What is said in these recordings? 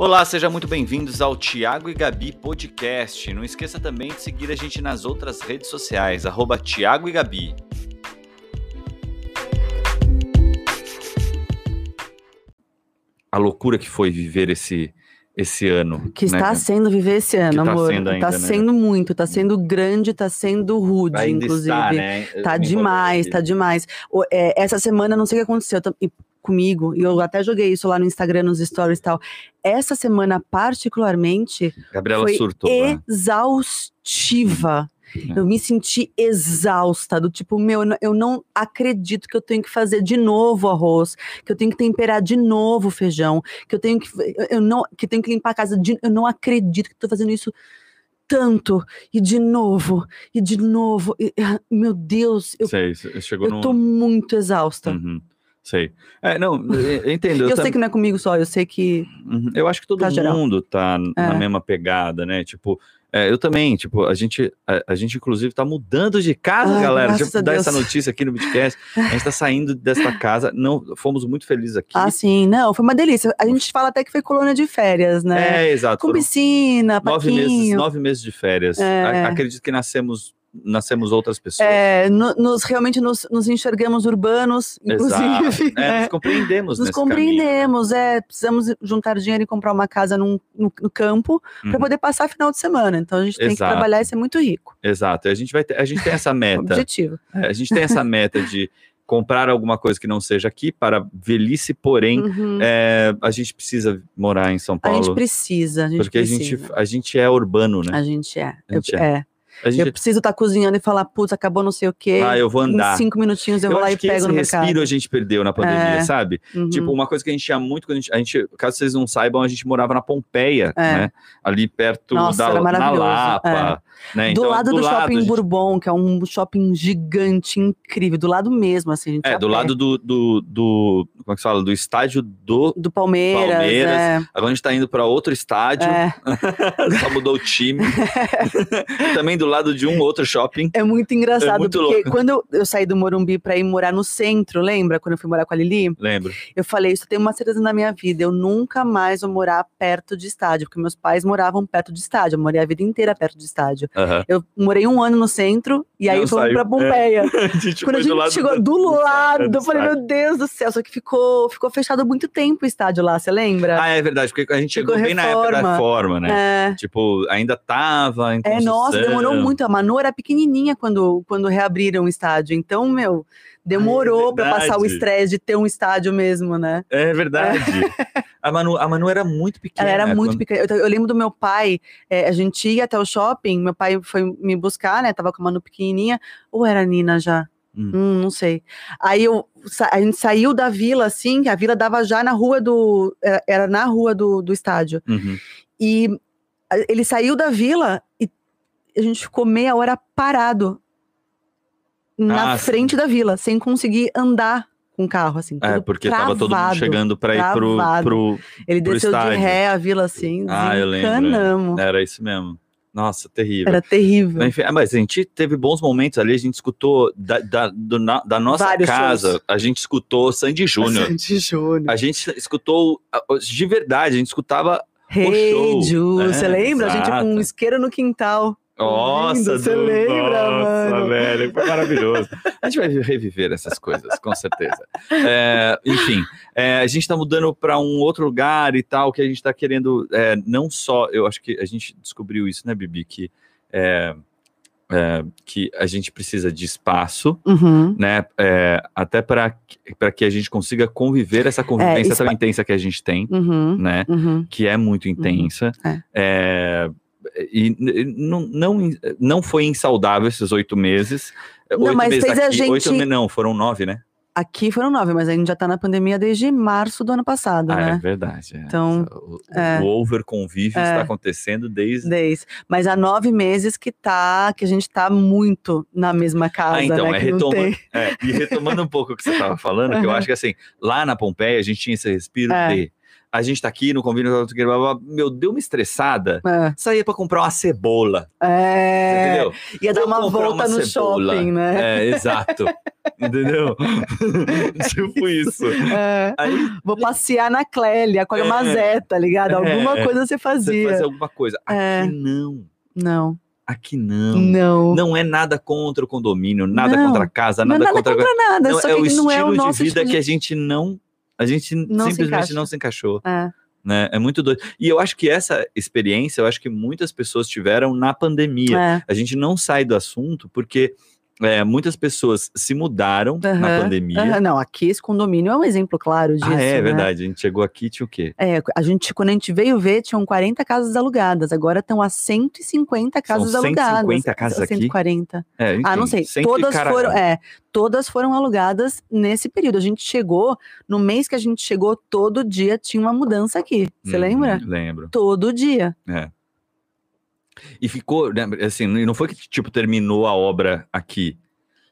Olá, sejam muito bem-vindos ao Tiago e Gabi Podcast. Não esqueça também de seguir a gente nas outras redes sociais, arroba Tiago e Gabi. A loucura que foi viver esse, esse ano. Que está né? sendo viver esse ano, tá amor. sendo ainda, tá né? sendo muito, tá sendo grande, tá sendo rude, Ainda inclusive. está, né? Tá demais, envolvi. tá demais. É, essa semana, não sei o que aconteceu comigo, e eu até joguei isso lá no Instagram, nos stories e tal. Essa semana, particularmente, Gabriela foi surtou. né? exaustiva. É. Eu me senti exausta, do tipo, meu, eu não- acredito que eu tenho que fazer de novo arroz, que eu tenho que temperar de novo feijão, que eu tenho que, eu não, que eu tenho que limpar a casa, de, eu não acredito que eu tô fazendo isso tanto, e de novo, e de novo, e- ah, meu Deus, eu, Sei, chegou eu num... tô muito exausta. Uhum, sei. É, não, eu eu entendo. Eu tam- sei que não é comigo só, eu sei que. Uhum. Eu acho que todo Tá geral. mundo tá na É. mesma pegada, né? Tipo, é, eu também, tipo, a gente, a, a gente inclusive tá mudando de casa, Ai, galera. Deixa eu dar Deus. essa notícia aqui no podcast. A gente tá saindo desta casa, não, fomos muito felizes aqui. Ah, sim, não, foi uma delícia. A gente fala até que foi colônia de férias, né? É, exato. Com piscina, nove meses, nove meses de férias. É. A- acredito que nascemos, nascemos outras pessoas. É, no- nos realmente nos, nos enxergamos urbanos, Exato. inclusive. É, né? nos compreendemos Nos nesse caminho, né? compreendemos, é, precisamos juntar dinheiro e comprar uma casa num- no, no campo Uhum. para poder passar final de semana. Então a gente tem que Exato. trabalhar e ser muito rico. Exato. A gente vai ter, a gente tem essa meta. Objetivo. É, a gente tem essa meta de comprar alguma coisa que não seja aqui para velhice, porém, Uhum. é, a gente precisa morar em São a Paulo. gente precisa, a gente porque a precisa. gente, a gente é urbano, né? A gente é. A gente eu, é. é. Gente, Eu preciso estar cozinhando e falar, putz, acabou não sei o quê. ah, eu vou andar. Em cinco minutinhos eu, vou lá e pego esse no respiro mercado. a gente perdeu na pandemia, É. sabe? Uhum. Tipo, uma coisa que a gente tinha muito, a gente, a gente- caso vocês não saibam, a gente morava na Pompeia, É. né? Ali perto Nossa, da na Lapa, né? do Então, lado do, shopping a gente- Bourbon, que é um shopping gigante, incrível. Do lado mesmo, assim, a gente É, do pé. lado do, do, do- Como é que se fala? Do estádio do. do Palmeiras. Palmeiras. É, Agora a gente tá indo para outro estádio, é. só mudou o time. Também do lado de um outro shopping. É muito engraçado, É muito porque louco. quando eu, eu saí do Morumbi pra ir morar no centro, lembra? Quando eu fui morar com a Lili? Lembro. Eu falei, isso tem uma certeza na minha vida, eu nunca mais vou morar perto de estádio, porque meus pais moravam perto de estádio, eu morei a vida inteira perto de estádio. Aham. Eu morei um ano no centro, e aí fomos pra Pompeia. A gente Quando a gente do lado chegou do- do lado, do eu falei, meu Deus do céu, só que ficou, ficou fechado muito tempo o estádio lá, você lembra? Ah, é verdade, porque a gente chegou bem na época da reforma. né? É. Tipo, ainda tava em É, nossa, demorou muito. A Manu era pequenininha quando, quando reabriram o estádio. Então, meu, demorou pra passar o estresse de ter um estádio mesmo, né? É verdade. A, Manu, a Manu era muito pequena. Ela era muito quando- pequena. Eu, eu lembro do meu pai, é, a gente ia até o shopping, meu pai foi me buscar, né? Tava com a Manu pequenininha. Ou era a Nina já? Hum. Hum, não sei. Aí eu, a gente saiu da vila, assim, a vila dava já na rua do. Era, era na rua do, do estádio. Uhum. E ele saiu da vila e a gente ficou meia hora parado na Ah, sim. frente da vila, sem conseguir andar com o carro, assim. É, porque tava todo mundo travado. chegando pra ir pro, travado. pro. Ele pro desceu de estádio. ré a vila assim, Ah, eu lembro, é. Era isso mesmo. Nossa, terrível. Era terrível. Enfim, ah, mas a gente teve bons momentos ali, a gente escutou da, da, do na- da nossa Vários casa, shows. a gente escutou Sandy Júnior. Sandy Júnior. A gente escutou ah, de verdade, a gente escutava. Hey, show. Ju, É, você lembra? A gente com um exato. isqueiro no quintal. Nossa, você Du, lembra, nossa, mano? velho, foi maravilhoso. A gente vai reviver essas coisas, com certeza. É, enfim, é, a gente está mudando para um outro lugar e tal, que a gente está querendo, é, não só, eu acho que a gente descobriu isso, né, Bibi, que, é, é, que a gente precisa de espaço, Uhum. né, é, até para que a gente consiga conviver essa convivência tão intensa que a gente tem, Uhum. né, Uhum. que é muito intensa. é. É, e não, não, não foi insaudável esses oito meses. Não, oito mas meses fez a aqui, gente- Oito, não, foram nove, né? Aqui foram nove, mas a gente já tá na pandemia desde março do ano passado, Ah, é né? verdade. é. Então, o, é. o over convívio É. está acontecendo desde. Desde. Mas há nove meses que tá, que a gente tá muito na mesma casa, Ah, então, né? é retoma-. É, e retomando um pouco o que você estava falando, que eu acho que assim, lá na Pompeia a gente tinha esse respiro É. de a gente tá aqui no convívio, meu, deu uma estressada. É. Saía pra comprar uma cebola, É, entendeu? ia dar uma volta uma no cebola. shopping, né? É, exato. entendeu? tipo isso. É. Aí Vou passear na Clélia com a É. Mazé, tá ligado? Alguma É. coisa você você fazia. fazia alguma coisa. Aqui É. não. Não, Aqui não. não. Não é nada contra o condomínio, nada Não. contra a casa, Não é nada, nada contra. contra nada, Não, só é o não estilo é o de vida tipo que a gente não. A gente Não se simplesmente encaixa. não se encaixou. É. Né? É muito doido. E eu acho que essa experiência, eu acho que muitas pessoas tiveram na pandemia. É. A gente não sai do assunto porque é, muitas pessoas se mudaram na pandemia. Não, aqui esse condomínio é um exemplo claro disso. ah, é né? verdade. A gente chegou aqui e tinha o quê? É, a gente, quando a gente veio ver, tinham 40 casas alugadas. Agora estão a 150 casas São alugadas. 150 casas aqui? 140. É, ah, não sei. Todas caralho. foram, é, todas foram alugadas nesse período. A gente chegou, no mês que a gente chegou, todo dia tinha uma mudança aqui. Você Uhum, lembra? Lembro. Todo dia. É. E ficou, né, assim, não foi que tipo terminou a obra aqui.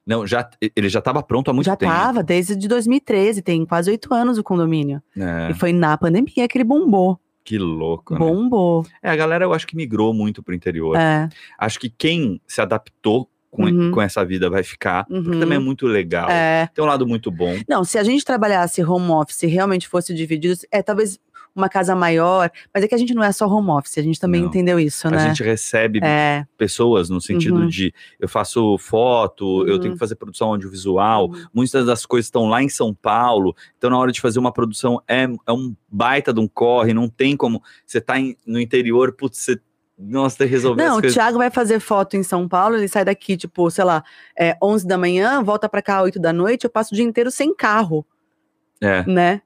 Não, já ele já estava pronto há muito Já tempo. tava, desde de 2013, tem quase oito anos o condomínio. É, E foi na pandemia que ele bombou. que louco. né? Bombou. É, a galera eu acho que migrou muito pro interior. É. Acho que quem se adaptou com, Uhum. com essa vida vai ficar, porque Uhum. também é muito legal. É. Tem um lado muito bom. Não, se a gente trabalhasse home office e realmente fosse dividido, é talvez uma casa maior, mas é que a gente não é só home office, a gente também Não. entendeu isso, A né? gente recebe É. pessoas no sentido Uhum. de eu faço foto, eu Uhum. tenho que fazer produção audiovisual, muitas das coisas estão lá em São Paulo, então na hora de fazer uma produção é, é um baita de um corre, não tem como você tá em- no interior, putz, você nossa, tem que resolver Não, o coisas. Thiago vai fazer foto em São Paulo, ele sai daqui, tipo, sei lá, é, 11 da manhã, volta pra cá 8 da noite, eu passo o dia inteiro sem carro, É, né?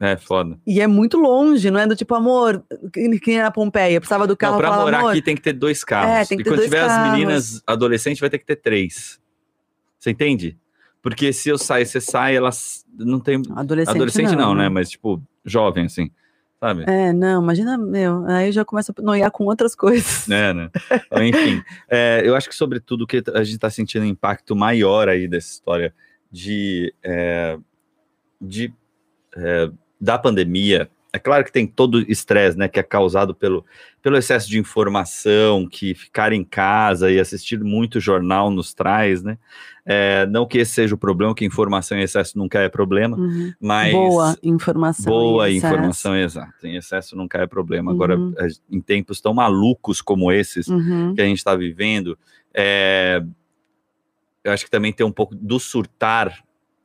É foda. E é muito longe, não é do tipo, amor, que que nem na Pompeia, precisava do carro, não, pra falava, morar amor, aqui tem que ter dois carros. É, tem que e ter quando dois tiver as carros. meninas adolescentes, vai ter que ter três. Você entende? Porque se eu sair, você sai, elas não tem. adolescente, Adolescente não, né? Mas, tipo, jovem, assim. Sabe? É, não, imagina, meu, aí eu já começo a noiar com outras coisas. É, né? Enfim, é, eu acho que, sobretudo, que a gente está sentindo um impacto maior aí dessa história de, é, de é, da pandemia. É claro que tem todo o estresse, né, que é causado pelo, pelo excesso de informação, que ficar em casa e assistir muito jornal nos traz, né? É, não que esse seja o problema, que informação em excesso nunca é problema, Uhum. mas Boa informação. boa informação, exato. Em excesso nunca é problema. Agora, Uhum. a- em tempos tão malucos como esses, Uhum. que a gente está vivendo, é, eu acho que também tem um pouco do surtar,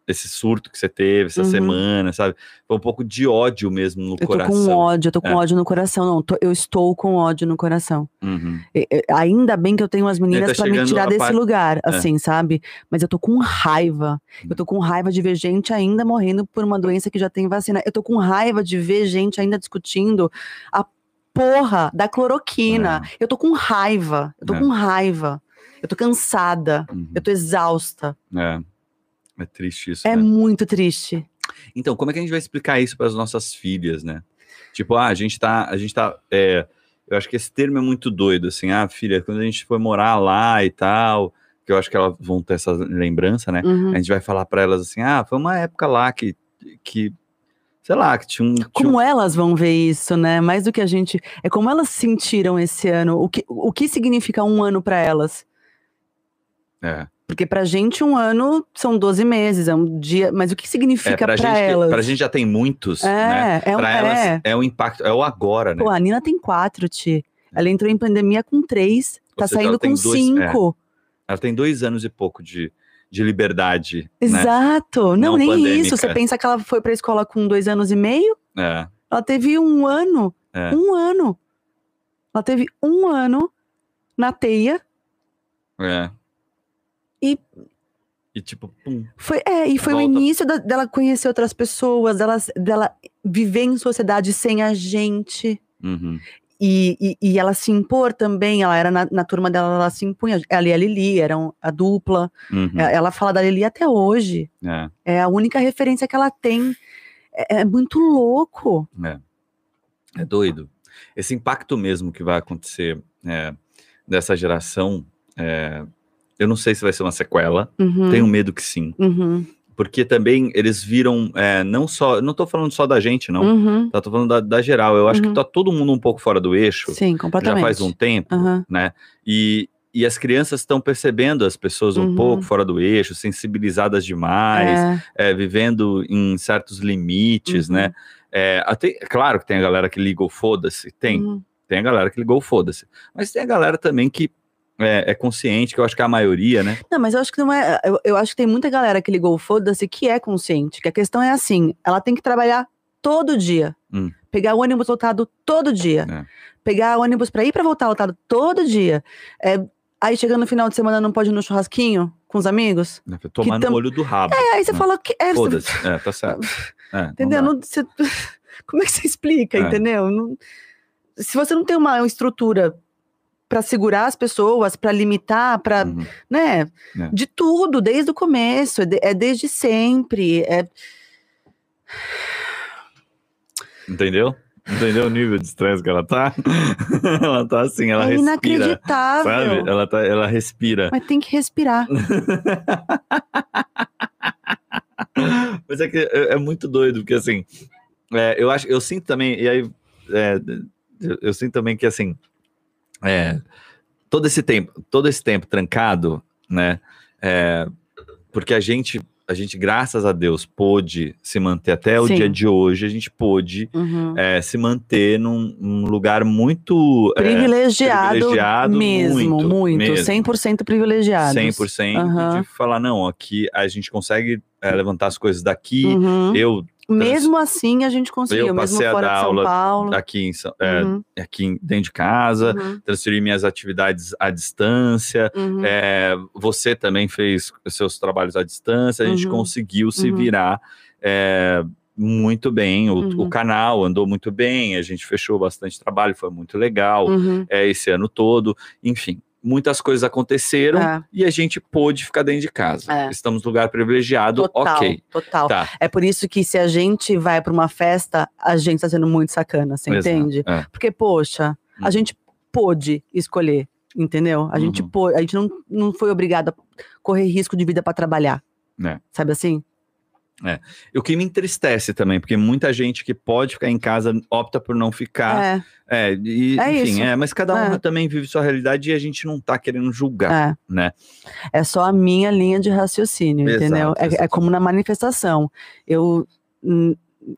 esse surto que você teve essa Uhum. semana, sabe? Foi um pouco de ódio mesmo no Eu tô coração. com ódio, eu tô com É. ódio no coração. Não, tô- eu estou com ódio no coração. Uhum. E- ainda bem que eu tenho umas meninas tá pra me tirar desse parte- lugar, É. assim, sabe? Mas eu tô com raiva. Eu tô com raiva de ver gente ainda morrendo por uma doença que já tem vacina. Eu tô com raiva de ver gente ainda discutindo a porra da cloroquina. Eu tô com raiva. Eu tô É. com raiva. Eu tô cansada. Uhum. Eu tô exausta. É. É triste isso, É né? muito triste. Então, como é que a gente vai explicar isso para as nossas filhas, né? Tipo, ah, a gente tá, a gente tá, é, eu acho que esse termo é muito doido, assim, ah, filha, quando a gente for morar lá e tal, que eu acho que elas vão ter essa lembrança, né? Uhum. A gente vai falar para elas assim, ah, foi uma época lá que, que sei lá, que tinha um, tinha um Como elas vão ver isso, né? Mais do que a gente. É como elas sentiram esse ano. O que, o que significa um ano pra elas? é, Porque pra gente, um ano são 12 meses, é um dia. Mas o que é, significa pra, pra, gente, elas? pra gente já tem muitos, né? é, é, um, Pra elas é. é o impacto, é o agora, né? Pô, a Nina tem quatro, Ti. Ela entrou em pandemia com três, tá seja, saindo com dois- é. cinco. Ela tem dois anos e pouco de, de liberdade, né? Exato. Não, Não nem pandêmica. isso. Você pensa que ela foi pra escola com dois anos e meio? É, Ela teve um ano. É. Um ano. Ela teve um ano na teia. é. E- E tipo, pum, Foi, é, e foi o Volta. início da- dela conhecer outras pessoas, dela, dela viver em sociedade sem a gente. uhum, E, e, e ela se impor também, ela era na, na turma dela, ela se impunha. Ela e a Lili eram a dupla. uhum, É, Ela fala da Lili até hoje. é. É a única referência que ela tem. É, é muito louco. É doido. Esse impacto mesmo que vai acontecer é, dessa geração, é, eu não sei se vai ser uma sequela. Uhum, Tenho medo que sim, uhum, porque também eles viram, é, não só, não tô falando só da gente, não, Uhum. tá, tô falando da, da geral, eu acho Uhum. que tá todo mundo um pouco fora do eixo, Sim, já completamente. faz um tempo, né, e, e as crianças estão percebendo as pessoas um Uhum. pouco fora do eixo, sensibilizadas demais, É. é, vivendo em certos limites, Uhum. né, é, até, claro que tem a galera que liga o foda-se, tem, Uhum. tem a galera que ligou foda-se, mas tem a galera também que é, é consciente, que eu acho que é a maioria, né, Não, mas eu acho que não é. Eu, eu acho que tem muita galera que ligou o foda-se que é consciente. Que a questão é assim: ela tem que trabalhar todo dia. Hum. Pegar o ônibus lotado todo dia. É. Pegar o ônibus pra ir pra voltar lotado todo dia. É, aí chegando no final de semana não pode ir no churrasquinho com os amigos. tomar tam- no olho do rabo, É, aí você Não. fala que. É, foda-se, é, tá certo, É, entendeu? Não- você- como é que você explica, É. entendeu? Não- se você não tem uma estrutura pra segurar as pessoas, pra limitar, pra Uhum. né? É. De tudo, desde o começo, é, de- é desde sempre. É, Entendeu? Entendeu o nível de estresse que ela tá? ela tá assim, ela é respira. inacreditável. Sabe? Ela, tá, ela respira. Mas tem que respirar. Mas é que é, é muito doido, porque assim, é, eu acho, eu sinto também, e aí é, eu, eu sinto também que assim, é, todo esse tempo, todo esse tempo trancado, né? é, porque a gente, a gente, graças a Deus, pôde se manter até o Sim. dia de hoje, a gente pôde Uhum. é, se manter num, num lugar muito é, privilegiado, privilegiado mesmo, muito, muito, mesmo. 100% privilegiado. 100% Aham. de falar, não, aqui a gente consegue é, levantar as coisas daqui, Uhum. eu Mesmo assim, a gente conseguiu, Eu mesmo passei a fora dar de São aula Paulo. aqui, em, é, Uhum, aqui dentro de casa, uhum, transferi minhas atividades à distância, uhum. é, você também fez seus trabalhos à distância, a gente Uhum. conseguiu se Uhum. virar é, muito bem, o, Uhum. o canal andou muito bem, a gente fechou bastante trabalho, foi muito legal Uhum. é, esse ano todo, enfim. Muitas coisas aconteceram É. e a gente pôde ficar dentro de casa. É. Estamos no lugar privilegiado, Total, ok. total. Tá. É por isso que se a gente vai pra uma festa, a gente tá sendo muito sacana, você Exato, entende? é. Porque, poxa, a Uhum. gente pôde escolher, entendeu? A gente Uhum. pôde, a gente não, não foi obrigado a correr risco de vida pra trabalhar. É. Sabe assim? O que me entristece também, porque muita gente que pode ficar em casa opta por não ficar. É, É, e, É enfim, isso. é, mas cada um É. também vive sua realidade e a gente não tá querendo julgar, é. né? É só a minha linha de raciocínio, Exato, entendeu? É- É, como na manifestação. Eu,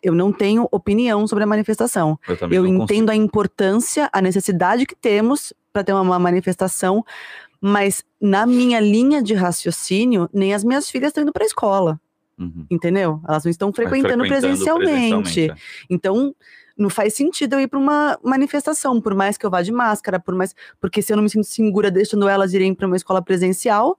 eu não tenho opinião sobre a manifestação. Eu Eu não consigo. entendo a importância, a necessidade que temos para ter uma, uma manifestação, mas na minha linha de raciocínio, nem as minhas filhas estão indo para a escola, Uhum. entendeu? Elas não estão É, frequentando, presencialmente. é. Então, não faz sentido eu ir para uma manifestação, por mais que eu vá de máscara, por mais porque se eu não me sinto segura deixando elas irem para uma escola presencial,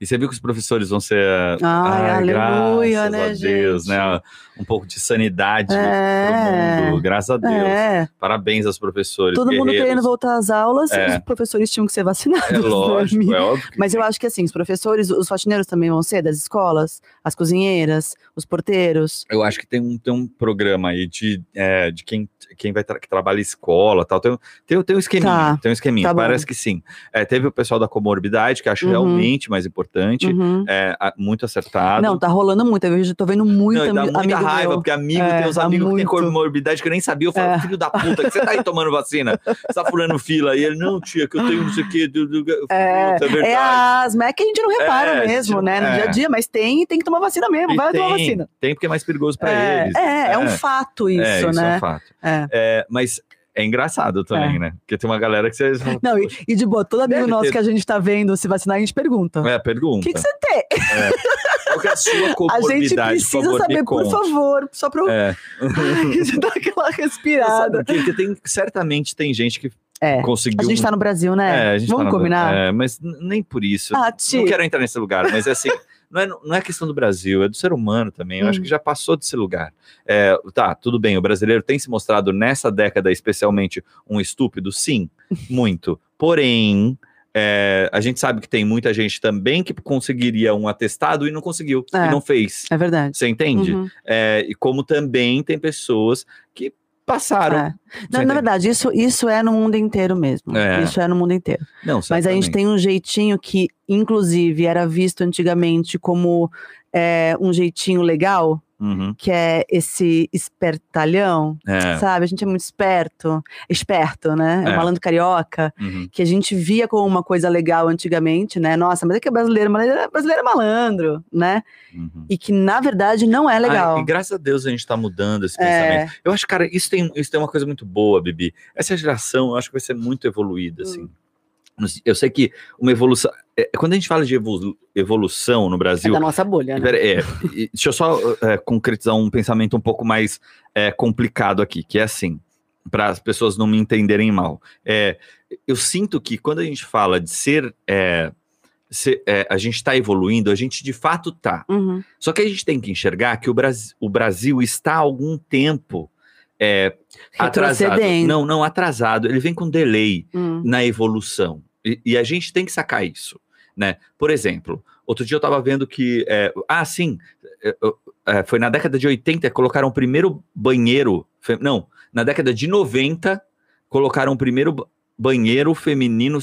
E você viu que os professores vão ser. Ai, aleluia, graças né, a Deus, gente? né? Um pouco de sanidade É. mundo. Graças a Deus. é, Parabéns aos professores. todo mundo guerreiros. querendo voltar às aulas, É. os professores tinham que ser vacinados. É né, lógico, é óbvio. Mas eu acho que assim, os professores, os faxineiros também vão ser das escolas, as cozinheiras, os porteiros. Eu acho que tem um, tem um programa aí de, é, de quem, quem vai tra que trabalha em escola tal. Tem, tem, tem um esqueminha. Tá, tem um esqueminha. tá. Parece que sim. É, teve o pessoal da comorbidade, que acho Uhum. realmente mais importante. Uhum. É, muito acertado. Não, tá rolando muito. Eu já tô vendo muito Não, dá ami- muita raiva, meu. porque amigo É, tem uns dá amigos que tem comorbidade que eu nem sabia. Eu falo, É. filho da puta, que você tá aí tomando vacina? Você tá furando fila. E ele, não, tia, que eu tenho não sei o quê. Do, do, É, "Puta, é. É asma, é que a gente não repara É, mesmo, né? No é. dia a dia, mas tem e tem que tomar vacina mesmo, E vai tomar tem, vacina. Tem porque é mais perigoso pra eles. é, é um fato isso, É, isso é né? um fato. É. É, mas é engraçado também, É. né? Porque tem uma galera que vocês. Não, e, e de boa, todo amigo Deve nosso ter- que a gente tá vendo se vacinar, a gente pergunta. É, O pergunta. que, que você tem? Qual que é a sua A comorbidade? gente por precisa favor, me saber, por favor, só pra eu É. dar aquela respirada. por? Porque tem, certamente tem gente que É. conseguiu. A gente tá no Brasil, né? É, a gente Vamos tá no- combinar? É, mas nem por isso. Ah, não quero entrar nesse lugar, mas é assim, não é, não é questão do Brasil, é do ser humano também. Eu acho Hum. que já passou desse lugar. É, tá, tudo bem, o brasileiro tem se mostrado nessa década, especialmente, um estúpido, sim, muito. Porém. é, a gente sabe que tem muita gente também que conseguiria um atestado e não conseguiu, É. e não fez. É verdade. Você entende? Uhum. É, e como também tem pessoas que passaram. É. Você Na, verdade, isso, isso é no mundo inteiro mesmo. É. Isso é no mundo inteiro. Não, Mas a gente tem um jeitinho que, inclusive, era visto antigamente como é, um jeitinho legal, Uhum. que é esse espertalhão, É. sabe? A gente é muito esperto, esperto, né? É É. malandro carioca, Uhum. que a gente via como uma coisa legal antigamente, né? Nossa, mas é que é brasileiro, mas é brasileiro é malandro, né? Uhum. E que na verdade não é legal. Ai, e graças a Deus a gente tá mudando esse É. pensamento. Eu acho, cara, isso tem, isso tem uma coisa muito boa, Bibi. Essa geração, eu acho que vai ser muito evoluída, assim. Hum. Eu sei que uma evolução. é, quando a gente fala de evolu- evolução no É Brasil. da nossa bolha, né? É, deixa eu só é, concretizar um pensamento um pouco mais é, complicado aqui, que é assim, para as pessoas não me entenderem mal. É, eu sinto que quando a gente fala de ser. é, ser- é, a gente está evoluindo, a gente de fato tá. Uhum. Só que a gente tem que enxergar que o Brasil, o Brasil está há algum tempo é, atrasado. Não, não, atrasado. Ele vem com delay Hum. na evolução. E, e a gente tem que sacar isso. Né? Por exemplo, outro dia eu estava vendo que. é, ah, sim, é, é, foi na década de 80 que colocaram o primeiro banheiro. Não, na década de 90 colocaram o primeiro ba- banheiro feminino.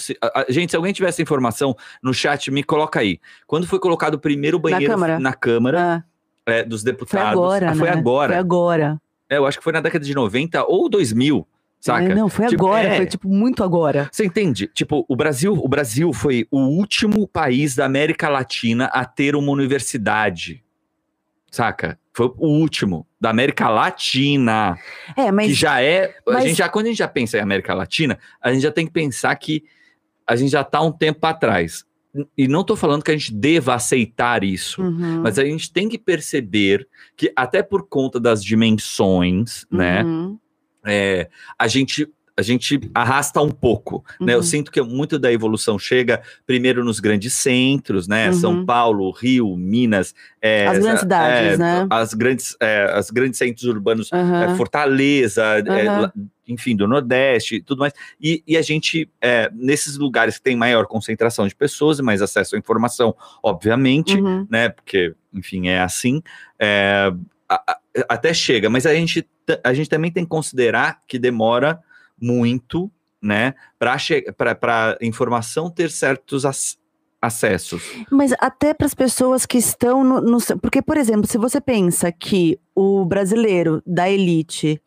gente, se alguém tiver essa informação no chat, me coloca aí. Quando foi colocado o primeiro banheiro Câmara? na Câmara Ah, é, dos foi deputados? agora, Ah, né? foi agora. Foi agora. É, eu acho que foi na década de 90 ou 2000, saca? É, não, foi Tipo, agora, é. foi tipo muito agora. Você entende? Tipo, o Brasil, o Brasil foi o último país da América Latina a ter uma universidade. Saca? Foi o último da América Latina, É, mas que já é, a mas- gente já quando a gente já pensa em América Latina, a gente já tem que pensar que a gente já tá um tempo atrás. E não tô falando que a gente deva aceitar isso, Uhum, mas a gente tem que perceber que até por conta das dimensões, né, uhum, é, a gente a gente arrasta um pouco, né? Eu uhum. sinto que muito da evolução chega primeiro nos grandes centros, né? Uhum. São Paulo, Rio, Minas, é, As grandes cidades, é, né? As grandes, é, as grandes centros urbanos, é, Aham. Fortaleza, é, enfim, do Nordeste, e tudo mais. E, e a gente é, nesses lugares que tem maior concentração de pessoas e mais acesso à informação, obviamente, Uhum. né? Porque, enfim, é assim. é, a- a- até chega, mas a gente, a gente também tem que considerar que demora muito, né? Para informação ter certos ac- acessos. Mas até para as pessoas que estão no, no. Porque, por exemplo, se você pensa que o brasileiro da elite,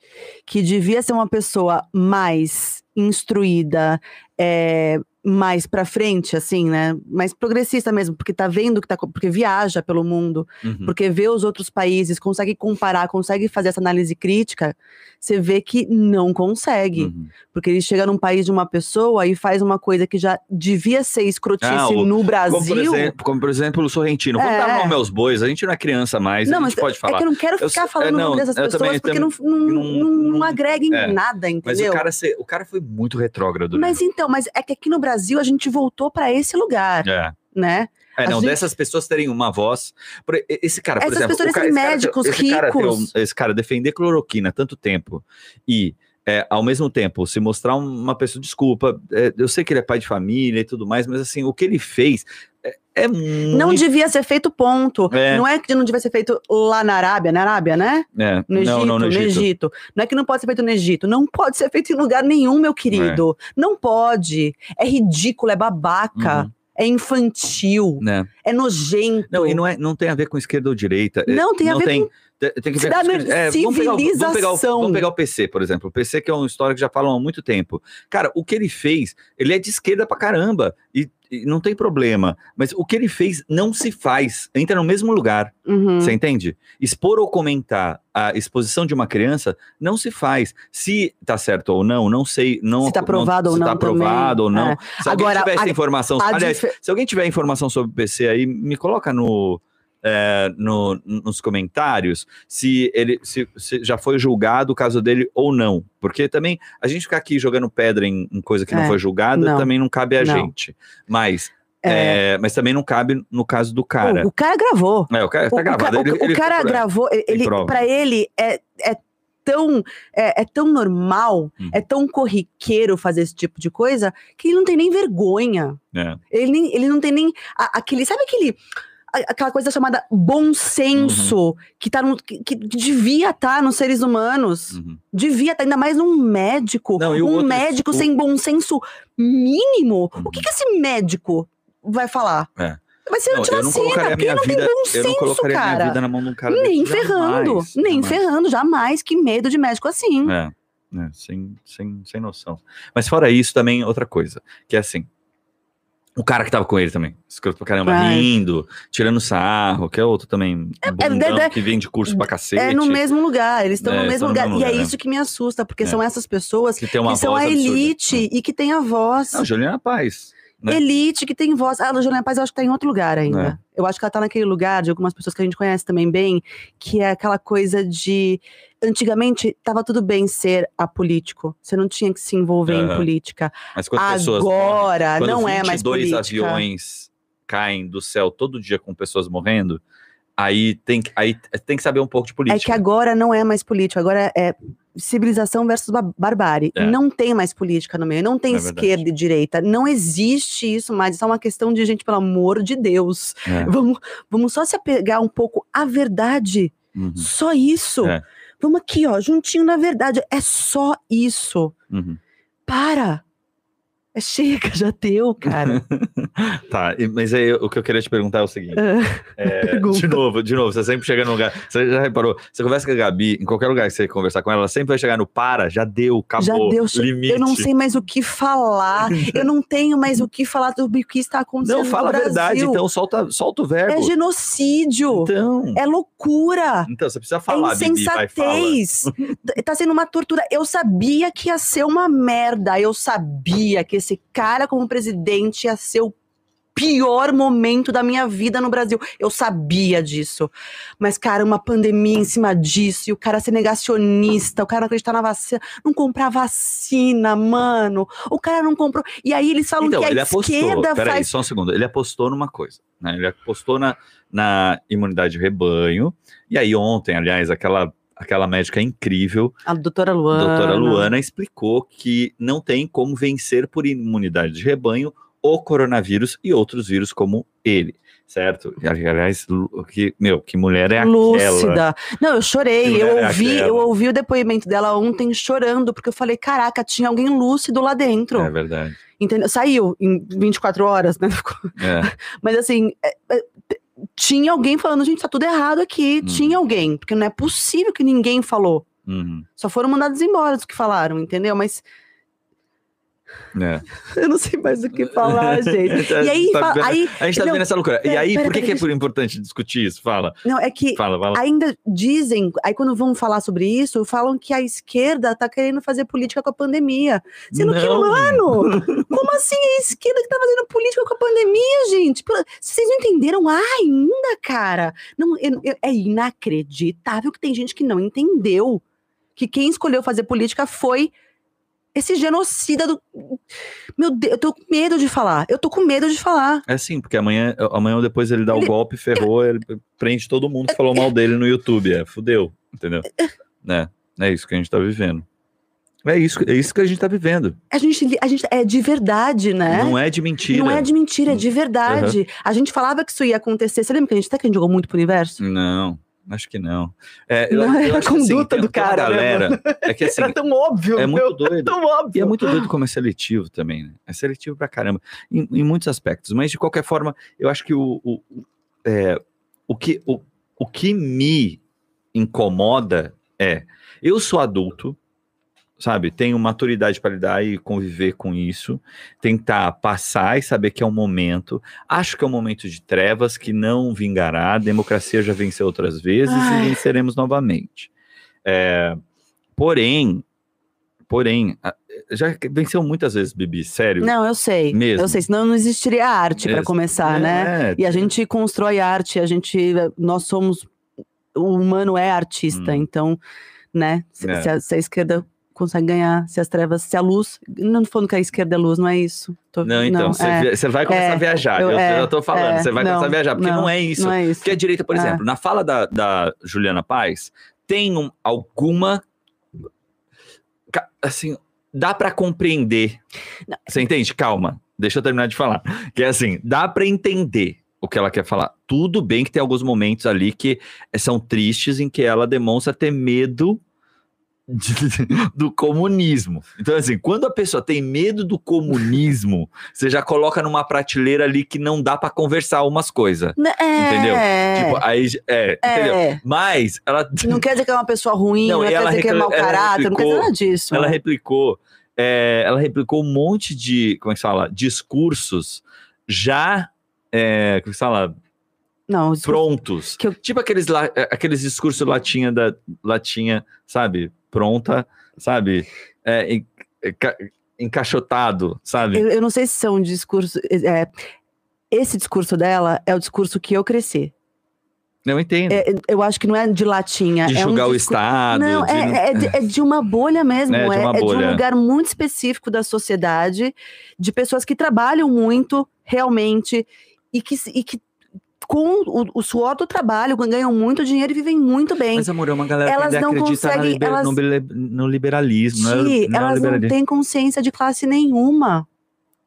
que devia ser uma pessoa mais instruída, é, mais para frente, assim, né? Mais progressista mesmo, porque tá vendo que tá. Porque viaja pelo mundo, Uhum. porque vê os outros países, consegue comparar, consegue fazer essa análise crítica, você vê que não consegue. Uhum. Porque ele chega num país de uma pessoa e faz uma coisa que já devia ser escrotice Ah, o- no Como por, Brasil. exemplo, como, por exemplo, o Sorrentino. Vamos É. dar nome aos bois, a gente não é criança mais, não, a mas gente pode é falar. que eu não quero Eu ficar sei- falando é, não, dessas eu pessoas também- porque não, não, não- não, agrega em é. nada, Mas entendeu? o cara, o cara foi muito retrógrado. né? Mas então, mas é que aqui no Brasil a gente voltou para esse lugar, É. né? É, não, gente- dessas pessoas terem uma voz. Por- Esse cara, por Essas exemplo. pessoas o cara, esse cara médicos esse cara ricos. um- esse cara defender cloroquina há tanto tempo e. é, ao mesmo tempo, se mostrar uma pessoa, desculpa, é, eu sei que ele é pai de família e tudo mais, mas assim, o que ele fez é, é muito. Não devia ser feito ponto. É. Não é que não devia ser feito lá na Arábia, na Arábia, né? É, No Egito, não, não, no Egito. Não é que não pode ser feito no Egito. Não pode ser feito em lugar nenhum, meu querido. Não pode. É ridículo, é babaca, Uhum, é infantil, né? é nojento. Não, e não, é, não tem a ver com esquerda ou direita. é, Não, tem a ver tem, com tem, tem que ver com é, vamos pegar, o- vamos, pegar o, civilização. vamos pegar o PC, por exemplo. O PC, que é uma história que já falam há muito tempo. Cara, o que ele fez, ele é de esquerda pra caramba. E não tem problema. Mas o que ele fez não se faz. Entra no mesmo lugar. Uhum. Você entende? Expor ou comentar a exposição de uma criança não se faz. Se tá certo ou não, não sei. Não, Se tá aprovado ou se não tá aprovado ou não. Se alguém tiver essa informação. aliás, se alguém tiver informação sobre o PC aí, me coloca no. É, no- nos comentários se ele se, se já foi julgado o caso dele ou não. Porque também a gente ficar aqui jogando pedra em, em coisa que não É, foi julgada não, também não cabe a não. gente. Mas, É, é, mas também não cabe no caso do cara. o, o cara gravou. É, o cara tá o gravado. o- ele- o ele cara procura. gravou, ele, para ele é, é tão é, é tão normal, Uhum. é tão corriqueiro fazer esse tipo de coisa que ele não tem nem vergonha. É. Ele, nem, ele não tem nem a- aquele, sabe aquele aquela coisa chamada bom senso que tá no, que, que devia estar nos seres humanos. Uhum. Devia estar ainda mais num médico, Não, um outro- médico o- sem bom senso mínimo. Uhum. O que, que esse médico vai falar? É. Mas se não, Não, te eu não vacina, colocaria porque minha não vida, tem bom eu não senso, colocaria minha cara. vida na mão de um cara Nem desse, ferrando, jamais, nem jamais. ferrando, jamais. Que medo de médico assim. É, é, sem, sem, sem noção. Mas fora isso, também outra coisa, que é assim. O cara que tava com ele também, escroto pra caramba, Ai. rindo, tirando sarro, que é outro também, bundão, é- que vende curso pra cacete. É no mesmo lugar, eles estão É, no mesmo lugar. mesmo e é lugar, isso que me assusta, porque É. são essas pessoas que que são a absurda. elite e que tem a voz. Não, Juliana Paz. né? Elite que tem voz. Ah, a Juliana Paz eu acho que tá em outro lugar ainda. Eu acho que ela tá naquele lugar de algumas pessoas que a gente conhece também bem, que é aquela coisa de. Antigamente tava tudo bem ser apolítico. Você não tinha que se envolver em Aham. política. Mas quando pessoas morrem, Agora quando não é mais 22 política. aviões caem do céu todo dia com pessoas morrendo, aí tem, que- aí tem que saber um pouco de É política. que agora não é mais político, agora é civilização versus ba- barbárie. É. Não tem mais política no meio, não tem É verdade. esquerda e direita, não existe isso mais. Isso é uma questão de gente, pelo amor de Deus. É. Vamos, vamos só se apegar um pouco à verdade. Uhum, Só isso. É. Vamos aqui, ó, juntinho na verdade. É só isso. uhum. Para. É chega, já deu, cara. Tá, mas aí o que eu queria te perguntar é o seguinte. é, Pergunta. de novo, de novo, você sempre chega no lugar. Você já reparou? Você conversa com a Gabi, em qualquer lugar que você conversar com ela, ela sempre vai chegar no para, já deu, acabou. já deu. limite. Eu não sei mais o que falar. eu não tenho mais o que falar sobre o que está acontecendo Não, fala a verdade, então solta, solta o verbo. É genocídio. Então, É loucura. então, você precisa É falar, Bibi, vai, fala. insensatez. Tá sendo uma tortura. Eu sabia que ia ser uma merda. Eu sabia que esse cara, como presidente, ia ser o pior momento da minha vida no Brasil. Eu sabia disso. Mas, cara, uma pandemia em cima disso, e o cara ser negacionista, o cara não acreditar na vacina, não comprar vacina, mano. O cara não comprou. E aí eles falam Então, que a ele apostou, esquerda peraí, faz. só um segundo, ele apostou numa coisa, né? Ele apostou na, na imunidade de rebanho, e aí ontem, aliás, aquela, aquela médica incrível, A doutora Luana. doutora Luana, explicou que não tem como vencer por imunidade de rebanho o coronavírus e outros vírus como ele, certo? Aliás, que, meu, que mulher é aquela? lúcida. Não, eu chorei. Eu é ouvi, aquela? eu ouvi o depoimento dela ontem chorando, porque eu falei, caraca, tinha alguém lúcido lá dentro. É verdade. Entendeu? Saiu em 24 horas, né? É. Mas assim, é, é, tinha alguém falando, gente, tá tudo errado aqui. Hum. Tinha alguém, porque não é possível que ninguém falou. uhum, Só foram mandados embora os que falaram, entendeu? Mas é. eu não sei mais o que falar, gente. E aí, Tá aí a gente tá não, vendo essa loucura. E pera, aí, pera, por que, pera, que é importante discutir isso? Fala, não, é que fala, fala. ainda dizem, aí quando vão falar sobre isso, falam que a esquerda tá querendo fazer política com a pandemia. Sendo que, Não. mano, como assim a esquerda que tá fazendo política com a pandemia, gente? Vocês não entenderam ainda, cara? Não, é inacreditável que tem gente que não entendeu que quem escolheu fazer política foi esse genocida do. Meu Deus, eu tô com medo de falar. Eu tô com medo de falar. É sim, porque amanhã, amanhã ou depois ele dá o Ele- golpe, ferrou, ele prende todo mundo que falou mal dele no YouTube. É, fudeu, entendeu? né? É isso que a gente tá vivendo. É isso, é isso que a gente tá vivendo. A gente, a gente é de verdade, né? Não é de mentira. Não é de mentira, é de verdade. A gente falava que isso ia acontecer. Você lembra que a gente até que a gente jogou muito pro universo? Não, acho que não. É, eu- Não, eu é a assim, conduta tem- do cara, né, galera. É que assim, Era tão óbvio. é muito doido. Tão E óbvio. é muito doido como é seletivo também, né? É seletivo pra caramba, em, em muitos aspectos. Mas, de qualquer forma, eu acho que o, o- é, o, que, o, o que me incomoda é: eu sou adulto, sabe? Tenho maturidade para lidar e conviver com isso, tentar passar e saber que é um momento. Acho que é um momento de trevas que não vingará. A democracia já venceu outras vezes Ai. e venceremos novamente. É, porém, porém, já venceu muitas vezes, Bibi, sério. Não, eu sei. Mesmo. Eu sei, senão não existiria arte para começar, né? É, E a gente constrói arte, a gente. Nós somos. O humano é artista, Hum. então, né? Se, É. se a, se a esquerda consegue ganhar, se as trevas, se a luz. Não tô falando que a esquerda é luz, não é isso. Tô- Não, então, você é, vai começar é, a viajar. eu- é, eu tô falando, é, você vai não, começar a viajar, porque não, não, é isso. Não é isso. Porque a direita, por É. exemplo, na fala da, da Juliana Paz, tem um- alguma. Assim, dá pra compreender. Não. Você entende? Calma, deixa eu terminar de falar. Que é assim, dá pra entender o que ela quer falar. Tudo bem que tem alguns momentos ali que são tristes em que ela demonstra ter medo de- do comunismo. Então, assim, quando a pessoa tem medo do comunismo, você já coloca numa prateleira ali que não dá pra conversar umas coisas. É, Entendeu? Tipo, aí, é, entendeu? é. Mas ela, Não quer dizer que é uma pessoa ruim, Não, não, quer dizer que é mau caráter, não quer dizer replicou- nada disso. ela replicou, é, ela replicou um monte de, como é que se fala, discursos já, é, como é que se fala, Não, prontos. eu- Tipo aqueles, la- é, aqueles discursos latinha da latinha, sabe? Pronta, sabe? É, en- enca- encaixotado, sabe? eu, eu não sei se são discursos. é, esse discurso dela é o discurso que eu cresci. Eu entendo. É, eu acho que não é de latinha. de é um julgar o discur- Estado. Não, de- é, é de, é de uma bolha mesmo. É, É, de uma é de bolha. um lugar muito específico da sociedade, de pessoas que trabalham muito, realmente, e que, e que com o, o suor do trabalho ganham muito dinheiro e vivem muito bem. Mas, amor, é uma galera Elas que ainda não acredita conseguem- liber- elas- no, liberalismo. não é- não elas não têm consciência de classe nenhuma.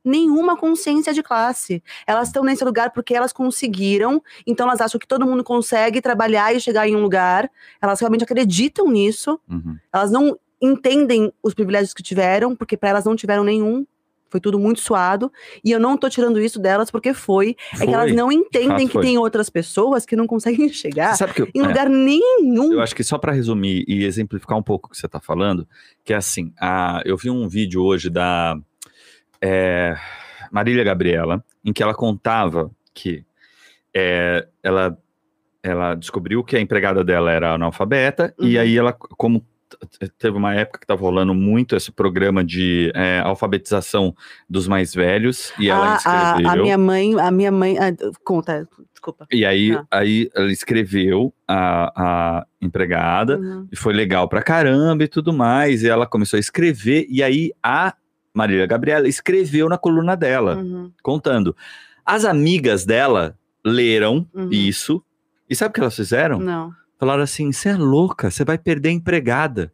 Nenhuma consciência de classe. Elas estão nesse lugar porque elas conseguiram, então elas acham que todo mundo consegue trabalhar e chegar em um lugar. Elas realmente acreditam nisso. Uhum. Elas não entendem os privilégios que tiveram, porque para elas não tiveram nenhum. Foi tudo muito suado. E eu não tô tirando isso delas porque foi. É que elas Foi. não entendem que foi. tem outras pessoas que não conseguem chegar eu, em é. lugar nenhum. Eu acho que só para resumir e exemplificar um pouco o que você está falando, que é assim, a, eu vi um vídeo hoje da é, Marília Gabriela, em que ela contava que é, ela, ela descobriu que a empregada dela era analfabeta, e Uhum. aí ela, como teve uma época que estava rolando muito esse programa de é, alfabetização dos mais velhos, e ela a, a- escreveu... a minha mãe, a minha mãe. ah, conta, desculpa. E aí, Tá. aí ela escreveu a, a empregada, Uhum. e foi legal pra caramba e tudo mais. E ela começou a escrever, e aí a Marília Gabriela escreveu na coluna dela, Uhum. contando. As amigas dela leram Uhum. isso, e sabe o que elas fizeram? Não. Falaram assim: você é louca, você vai perder a empregada.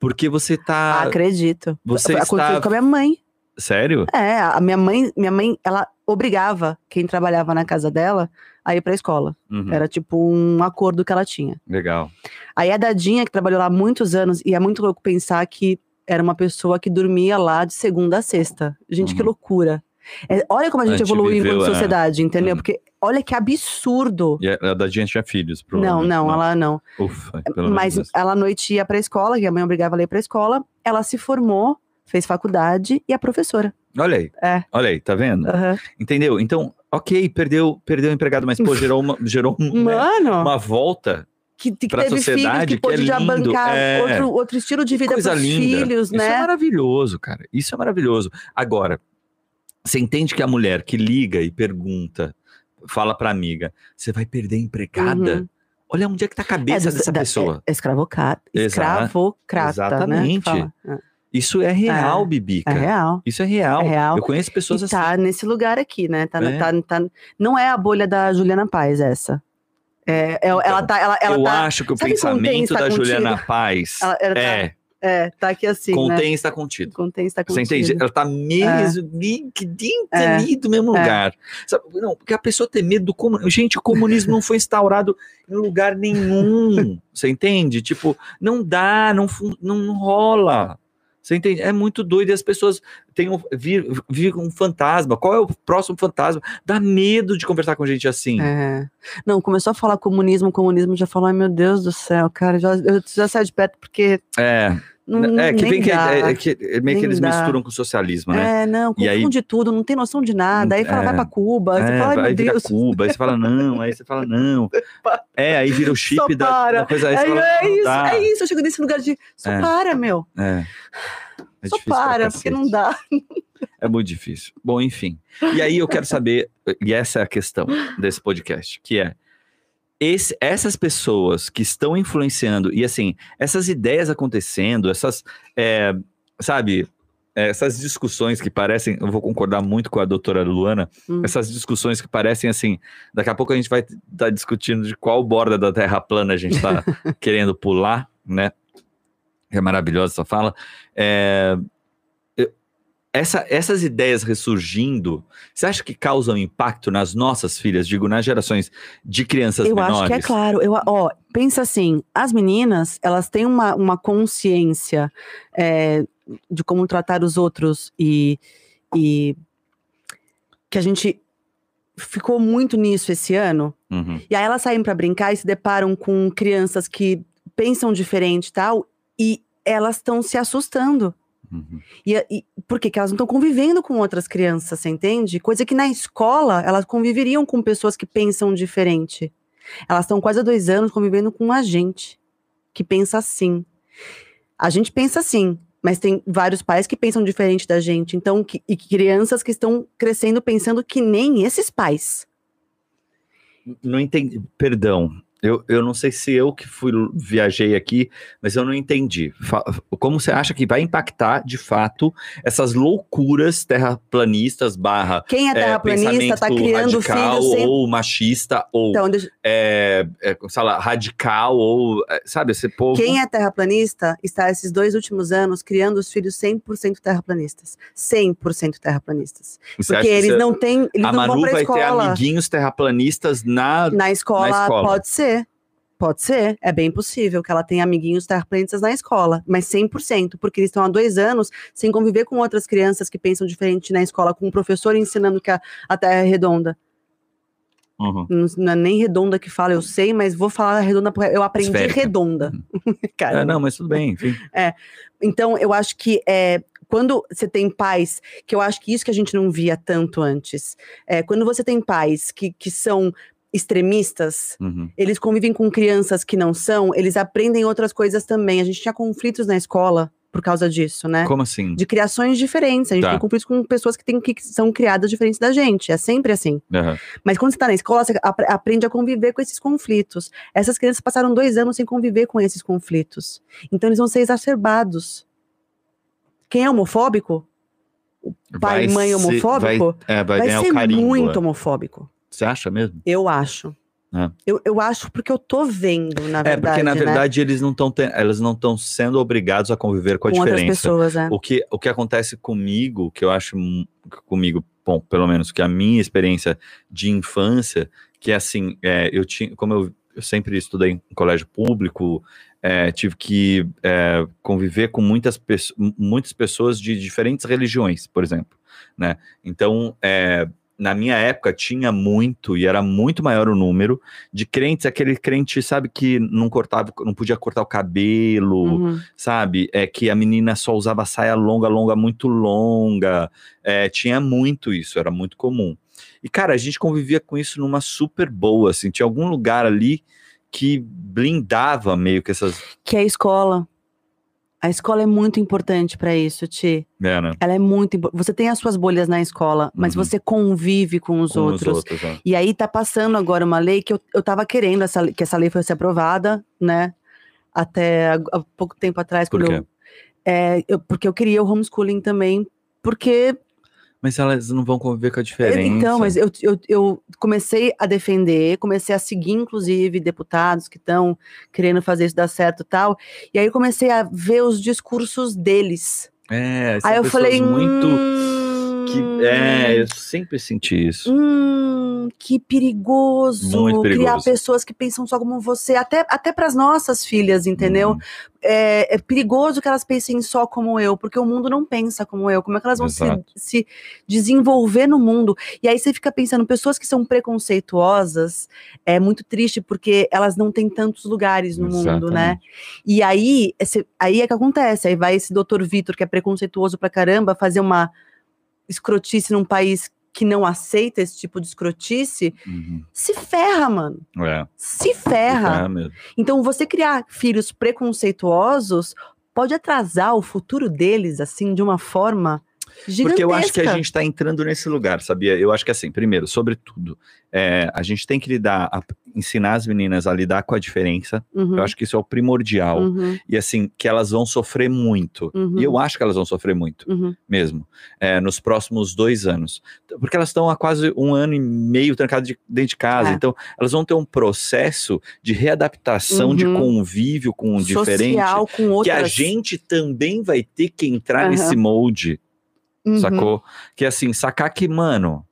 Porque você tá. Acredito. você Aconteceu está- com a minha mãe. Sério? É, a minha mãe, minha mãe, ela obrigava quem trabalhava na casa dela a ir pra escola. Uhum, Era tipo um acordo que ela tinha. Legal. Aí a Dadinha, que trabalhou lá há muitos anos, e é muito louco pensar que era uma pessoa que dormia lá de segunda a sexta. Gente, que Uhum. loucura. É, olha como a gente A gente evoluiu enquanto é. sociedade, entendeu? Uhum. Porque olha que absurdo. E a, a da gente tinha filhos, Não, provavelmente, não, ela não. Ufa, pelo Mas ela à noite ia pra escola, que a mãe obrigava ela a ir pra escola. Ela se formou, fez faculdade e é professora. Olha aí. É. Olha aí, tá vendo? Aham. Entendeu? Então, ok, perdeu, perdeu o empregado, mas pô, gerou uma, gerou né, Mano, uma volta. que, que pra teve filhos, sociedade, que que pôde é já lindo, bancar é. outro, outro estilo de vida pros linda. filhos, Isso é né? maravilhoso, cara. Isso é maravilhoso. Agora, você entende que a mulher que liga e pergunta, fala pra amiga, você vai perder empregada? Uhum. Olha onde é que tá a cabeça do- dessa da- pessoa. É, escravocrata, Exa- escravocrata, exatamente. né? que fala. Isso é real, É, Bibica. É real. Isso é real. É real. Eu conheço pessoas E assim. tá nesse lugar aqui, né? Tá, É. tá- tá- não é a bolha da Juliana Paz, essa. É, é- ela tá. Ela, ela eu tá acho que o pensamento da contido? Juliana Paz Ela- ela tá- é é, tá aqui assim. né? contém está contido. Contém está Você contido. entende? Ela tá mesmo ali dentro É. ali do mesmo É. lugar. Sabe, não, porque a pessoa tem medo do comunismo. Gente, o comunismo não foi instaurado em lugar nenhum. Você entende? Tipo, não dá, não, não, não rola. Você entende? É muito doido e as pessoas têm um, vir um fantasma. Qual é o próximo fantasma? Dá medo de conversar com gente assim. É. Não, começou a falar comunismo, comunismo, já falou, ai meu Deus do céu, cara, já, eu já saio de perto porque É, não, é que vem que, é, é que é meio que eles dá. misturam com o socialismo, né? É, não, E aí- confunde tudo, não tem noção de nada. Aí fala, É. vai pra Cuba. Aí você É, fala, ai aí meu vira Deus. Cuba, aí você fala não, aí você fala não. É, aí vira o chip da, da coisa. Aí É, fala, é isso, dá. é isso. Eu chego nesse lugar de. Só É. para, meu. É. Só para, porque não dá. É muito difícil. Bom, enfim. E aí eu quero saber, e essa é a questão desse podcast, que é esse- essas pessoas que estão influenciando, e assim, essas ideias acontecendo, essas, é, sabe, essas discussões que parecem, eu vou concordar muito com a doutora Luana, Hum. essas discussões que parecem assim, daqui a pouco a gente vai estar discutindo de qual borda da Terra plana a gente está querendo pular, né? É maravilhosa essa fala. É, essa- essas ideias ressurgindo, você acha que causam impacto nas nossas filhas, digo, nas gerações de crianças Eu menores? acho que é claro. Eu, ó, pensa assim, as meninas, elas têm uma, uma consciência é, de como tratar os outros e, e que a gente ficou muito nisso esse ano. Uhum. E aí elas saem pra brincar e se deparam com crianças que pensam diferente e tal, e elas estão se assustando. Uhum. E, e? Porque elas não estão convivendo com outras crianças, você entende? Coisa que na escola elas conviveriam com pessoas que pensam diferente. Elas estão quase há dois anos convivendo com a gente, que pensa assim. A gente pensa assim, mas tem vários pais que pensam diferente da gente. Então, que- e crianças que estão crescendo pensando que nem esses pais. Não entendi. Perdão. Eu, eu não sei se eu que fui viajei aqui, mas eu não entendi. Fa- Como você acha que vai impactar, de fato, essas loucuras terraplanistas barra Quem é é, terraplanista tá pensamento criando radical filhos sem. ou machista ou Então, deixa- é, é, sei lá, radical ou é, sabe esse povo Quem é terraplanista está esses dois últimos anos criando os filhos 100% terraplanistas. 100% terraplanistas. Você Porque que eles você- não têm, eles a não Manu vai ter escola. amiguinhos terraplanistas na Na escola, Na escola. pode ser. Pode ser, é bem possível que ela tenha amiguinhos terraplanistas na escola, mas 100%, porque eles estão há dois anos sem conviver com outras crianças que pensam diferente na escola, com um professor ensinando que a, a Terra é redonda. Uhum. Não, é nem redonda que fala, eu sei, mas vou falar redonda porque eu aprendi Esférica. redonda. Cara, É, não, mas tudo bem, enfim. Então, eu acho que é, quando você tem pais, que eu acho que isso que a gente não via tanto antes, é, quando você tem pais que, que são extremistas, Uhum. eles convivem com crianças que não são, eles aprendem outras coisas também. A gente tinha conflitos na escola por causa disso, né? Como assim? De criações diferentes. A gente Tá. tem conflitos com pessoas que, têm, que são criadas diferentes da gente. É sempre assim. Aham. Mas quando você tá na escola, você apre- aprende a conviver com esses conflitos. Essas crianças passaram dois anos sem conviver com esses conflitos. Então eles vão ser exacerbados. Quem é homofóbico, pai e mãe homofóbico, vai, é, vai, vai, ser muito é. homofóbico. Você acha mesmo? Eu acho. É. Eu, eu acho porque eu tô vendo, na É, verdade. porque na né? verdade eles não estão elas não estão sendo obrigados a conviver com a com outras diferença. pessoas, é. O que, o que acontece comigo, que eu acho comigo, bom, pelo menos que a minha experiência de infância, que é assim, é, eu tinha, como eu, eu sempre estudei em colégio público, é, tive que é, conviver com muitas, muitas pessoas de diferentes religiões, por exemplo, né? Então, é, na minha época tinha muito e era muito maior o número de crentes, aquele crente, sabe, que não cortava, não podia cortar o cabelo, Uhum. sabe? É que a menina só usava saia longa, longa, muito longa. É, tinha muito isso, era muito comum. E, cara, a gente convivia com isso numa super boa, assim. Tinha algum lugar ali que blindava meio que essas. Que é a escola. A escola é muito importante para isso, Ti. É, né? Ela é muito impo- Você tem as suas bolhas na escola, mas Uhum. você convive com os Com outros. os outros, ó. E aí tá passando agora uma lei que eu, eu tava querendo essa, que essa lei fosse aprovada, né? Até há, pouco tempo atrás. Por quê? eu- é, eu- porque eu queria o homeschooling também. Porque Mas elas não vão conviver com a diferença. Então, mas eu, eu, eu comecei a defender, comecei a seguir, inclusive, deputados que estão querendo fazer isso dar certo e tal. E aí eu comecei a ver os discursos deles. É, são aí eu falei. muito. Hum, Que, é, eu sempre senti isso. Hum, que perigoso, Muito criar perigoso. pessoas que pensam só como você, até, até para as nossas filhas, entendeu? Uhum. É, é perigoso que elas pensem só como eu, porque o mundo não pensa como eu. Como é que elas vão se, se desenvolver no mundo? E aí você fica pensando, pessoas que são preconceituosas, é muito triste porque elas não têm tantos lugares no mundo, né? Exatamente. E aí, esse- aí é que acontece. Aí vai esse doutor Vitor, que é preconceituoso pra caramba, fazer uma escrotice num país que não aceita esse tipo de escrotice, Uhum. se ferra, mano. É, Se ferra. é. Então, você criar filhos preconceituosos pode atrasar o futuro deles, assim, de uma forma gigantesca. Porque eu acho que a gente está entrando nesse lugar, sabia? Eu acho que assim, primeiro, sobretudo, é, a gente tem que lidar, a- ensinar as meninas a lidar com a diferença. Uhum, Eu acho que isso é o primordial. uhum, E assim, que elas vão sofrer muito. uhum, E eu acho que elas vão sofrer muito uhum. mesmo, é, nos próximos dois anos. Porque elas estão há quase um ano e meio trancadas de- dentro de casa. É. Então, elas vão ter um processo de readaptação, de Uhum. convívio com o diferente. Social com Que outras... a gente também vai ter que entrar nesse molde. Uhum. sacou? Que assim, sacar que, mano,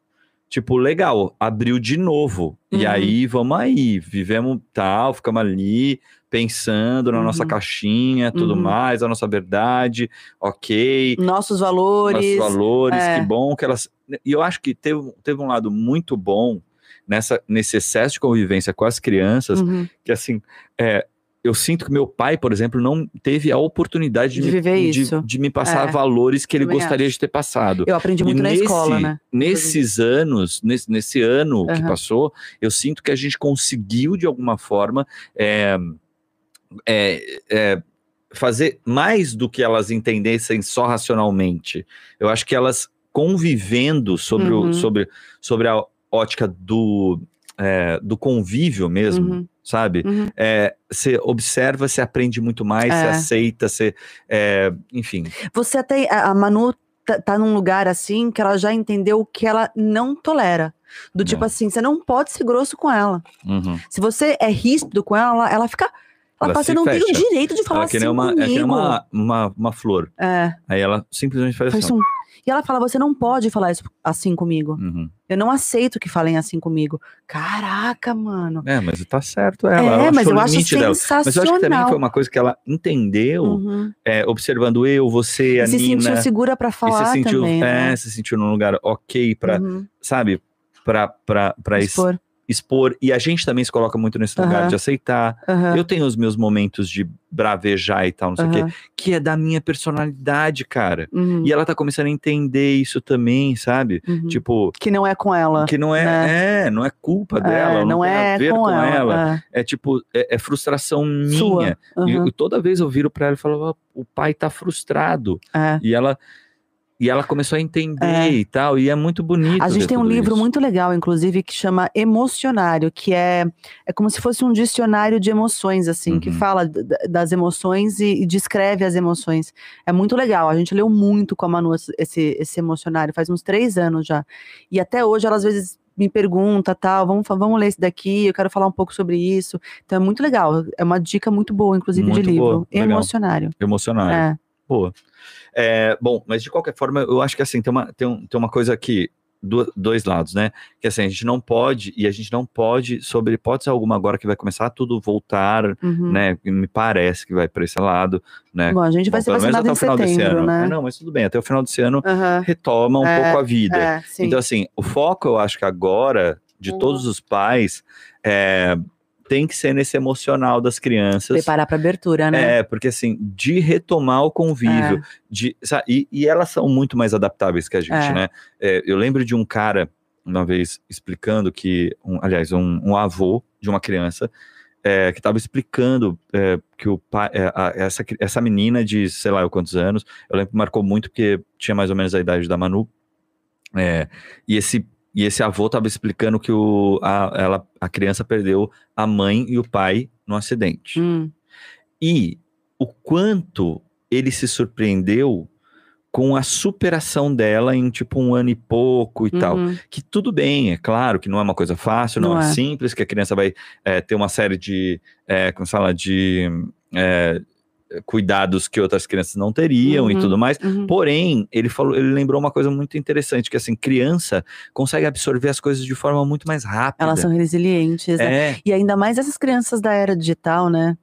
tipo, legal, abriu de novo. E Uhum. aí, vamos aí, vivemos tal, ficamos ali pensando na nossa Uhum. caixinha, tudo Uhum. mais, a nossa verdade, ok. Nossos valores. nossos valores, é. que bom que elas. E eu acho que teve, teve um lado muito bom nessa, nesse excesso de convivência com as crianças, Uhum. que assim, é, eu sinto que meu pai, por exemplo, não teve a oportunidade de, De me, viver de- isso. de me passar É. valores que ele gostaria acho. de ter passado. Eu aprendi muito E na nesse- escola, né? Nesses anos, nesse, nesse ano que Aham. passou, eu sinto que a gente conseguiu, de alguma forma, é, é, é, fazer mais do que elas entendessem só racionalmente. Eu acho que elas convivendo sobre, Uhum. o, sobre, sobre a ótica do, é, do convívio mesmo, Uhum. sabe? Uhum. É, Você observa, você aprende muito mais, você É. aceita, você. é, enfim. Você até. A Manu tá, tá num lugar assim que ela já entendeu o que ela não tolera. Do tipo É. assim, você não pode ser grosso com ela. uhum. Se você é ríspido com ela, ela, fica. Ela, Ela você não tem o fecha. direito de falar Ela é que assim nem uma, comigo. é que nem uma, uma, uma flor. É, Aí ela simplesmente faz faz assim. um... E ela fala, você não pode falar isso assim comigo. Uhum. Eu não aceito que falem assim comigo. Caraca, mano. É, mas tá certo ela. é, ela mas eu acho dela. sensacional. Mas eu acho que também foi uma coisa que ela entendeu, Uhum. é, observando eu, você, a se Nina. sentiu segura pra e falar se sentiu, também, é, né? se sentiu num lugar ok pra, Uhum. sabe, pra es- Expor. Expor. E a gente também se coloca muito nesse lugar de aceitar. Eu tenho os meus momentos de bravejar e tal, não sei o quê, Aham. que é da minha personalidade, cara. Uhum. E ela tá começando a entender isso também, sabe? Uhum. Tipo, Que não é com ela. que não é, né? é, não é culpa É, dela, não, não tem é a ver com, ela. é. É tipo, é, é frustração minha. E Uhum. toda vez eu viro pra ela e falo, "Ó, o pai tá frustrado. É. E ela e ela começou a entender É. e tal, e é muito bonito. A gente tem um livro isso. muito legal, inclusive, que chama Emocionário, que é, é como se fosse um dicionário de emoções, assim, que Uhum. fala d- d- das emoções e, e descreve as emoções. É muito legal. A gente leu muito com a Manu esse, esse, emocionário, faz uns três anos já. E até hoje ela às vezes me pergunta, tal, vamos, vamos ler esse daqui, eu quero falar um pouco sobre isso. Então é muito legal. É uma dica muito boa, inclusive, Muito de livro. boa, legal. Emocionário. emocionário. É. Boa. É, bom, mas de qualquer forma, eu acho que assim, tem uma, tem um- tem uma coisa aqui, do- dois lados, né? Que assim, a gente não pode, e a gente não pode, sobre hipótese alguma, agora que vai começar a tudo voltar, Uhum. né? Me parece que vai para esse lado, né? Bom, a gente vai Bom, ser vacinado até o final desse setembro, ano. né? É, não, mas tudo bem, até o final desse ano Aham. retoma um É, pouco a vida. É. Então, assim, o foco, eu acho que agora, de Uhum. todos os pais, é, tem que ser nesse emocional das crianças. Preparar para abertura, né? É, porque assim, de retomar o convívio, de, sa- e, e elas são muito mais adaptáveis que a gente, É. né? É, eu lembro de um cara, uma vez, explicando que, um- aliás, um, um avô de uma criança, é, que estava explicando é, que o pai, é, a- essa, essa menina de sei lá quantos anos, eu lembro que marcou muito porque tinha mais ou menos a idade da Manu, é, e esse e esse avô estava explicando que o, a, ela, a criança perdeu a mãe e o pai no acidente. Hum, E o quanto ele se surpreendeu com a superação dela em tipo um ano e pouco e tal. uhum. Que tudo bem, é claro que não é uma coisa fácil, não, Não é, é. simples, que a criança vai é, ter uma série de, é, como se fala, de é, cuidados que outras crianças não teriam e Uhum. tudo mais. Uhum. Porém, ele falou, ele lembrou uma coisa muito interessante, que assim, criança consegue absorver as coisas de forma muito mais rápida. Elas são resilientes. né? é, E ainda mais essas crianças da era digital, né?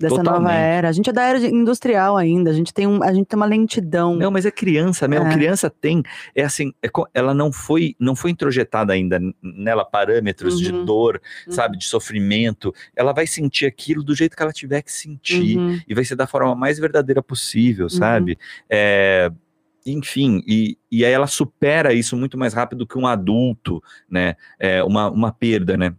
Dessa nova Totalmente. era. A gente é da era de- industrial ainda. A gente tem, um, a gente tem uma lentidão. Não, mas é criança mesmo. É. Criança tem, é assim, é ela não foi, não foi introjetada ainda nela parâmetros de Uhum. dor, Uhum. sabe, de sofrimento. Ela vai sentir aquilo do jeito que ela tiver que sentir Uhum. e vai ser da forma mais verdadeira possível, sabe? É, enfim, e, e aí ela supera isso muito mais rápido que um adulto, né? É, uma, uma perda, né?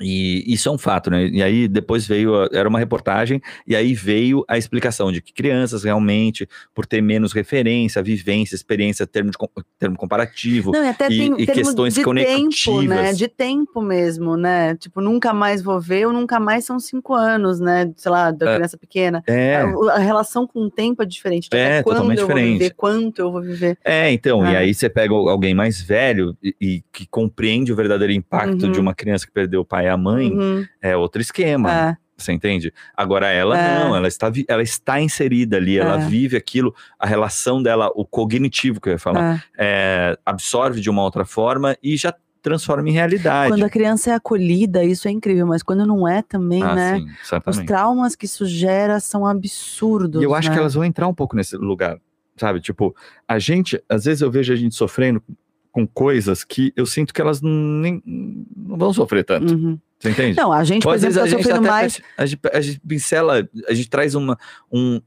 E isso é um fato, né? E aí depois veio, a- era uma reportagem, e aí veio a explicação de que crianças realmente, por ter menos referência, vivência, experiência, termo, de, termo comparativo, Não, e até tem e questões de tempo, né? conectivas. De tempo mesmo, né? Tipo, nunca mais vou ver, ou nunca mais são cinco anos, né? Sei lá, da É. criança pequena. é, A, a relação com o tempo é diferente. Então, É, quando totalmente eu vou diferente. viver, quanto eu vou viver. É, então, e É. aí você pega alguém mais velho e, e que compreende o verdadeiro impacto Uhum. de uma criança que perdeu o pai a mãe, Uhum, é outro esquema, é. Você entende? Agora ela É. não, ela está, ela está inserida ali, ela É. vive aquilo, a relação dela, o cognitivo que eu ia falar, É. é, absorve de uma outra forma e já transforma em realidade. Quando a criança é acolhida, isso é incrível, mas quando não é também, ah, né? sim, Os traumas que isso gera são absurdos. E eu acho né? que elas vão entrar um pouco nesse lugar, sabe? Tipo, a gente, às vezes eu vejo a gente sofrendo com coisas que eu sinto que elas nem, não vão sofrer tanto. Uhum. Você entende? Não, a gente, Ou por exemplo, a tá gente sofrendo até mais. a, gente, a gente pincela, a gente traz uma, um,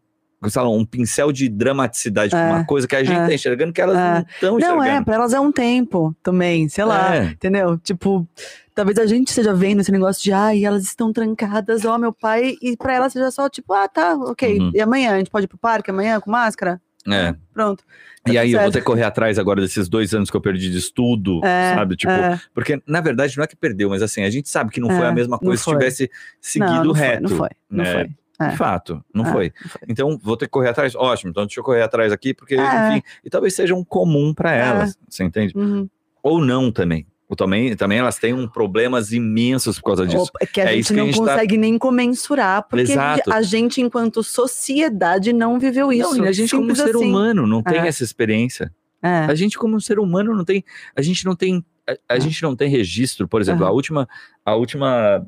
lá, um pincel de dramaticidade pra É, uma coisa que a gente é. tá enxergando que elas É. não estão Não, enxergando. é, pra elas é um tempo também, sei lá. É. Entendeu? Tipo, talvez a gente esteja vendo esse negócio de, ai, elas estão trancadas, ó, meu pai, e pra elas seja só, tipo, ah, tá, ok. Uhum. E amanhã? A gente pode ir pro parque amanhã com máscara? É. Pronto. Tá E aí tudo eu vou certo. ter que correr atrás agora desses dois anos que eu perdi de estudo, É, sabe? Tipo, é. porque na verdade não é que perdeu, mas assim, a gente sabe que não foi É, a mesma coisa se foi. tivesse seguido não, não reto. Foi, não foi, não né? foi. É. De fato, não É, foi. não foi. Então, vou ter que correr atrás. Ótimo, então deixa eu correr atrás aqui, porque, É. enfim, e talvez seja um comum para É. elas, você entende? Uhum. Ou não também. Ou também, também elas têm um problemas imensos por causa disso. Opa, que a É gente isso que a não gente tá- consegue nem comensurar, porque Exato. a gente, enquanto sociedade, não viveu isso. Não, a gente como Simples ser assim. humano não tem É. essa experiência. É. A gente como ser humano não tem, a gente não tem, a, a gente não tem registro, por exemplo, a Aham. última, a última,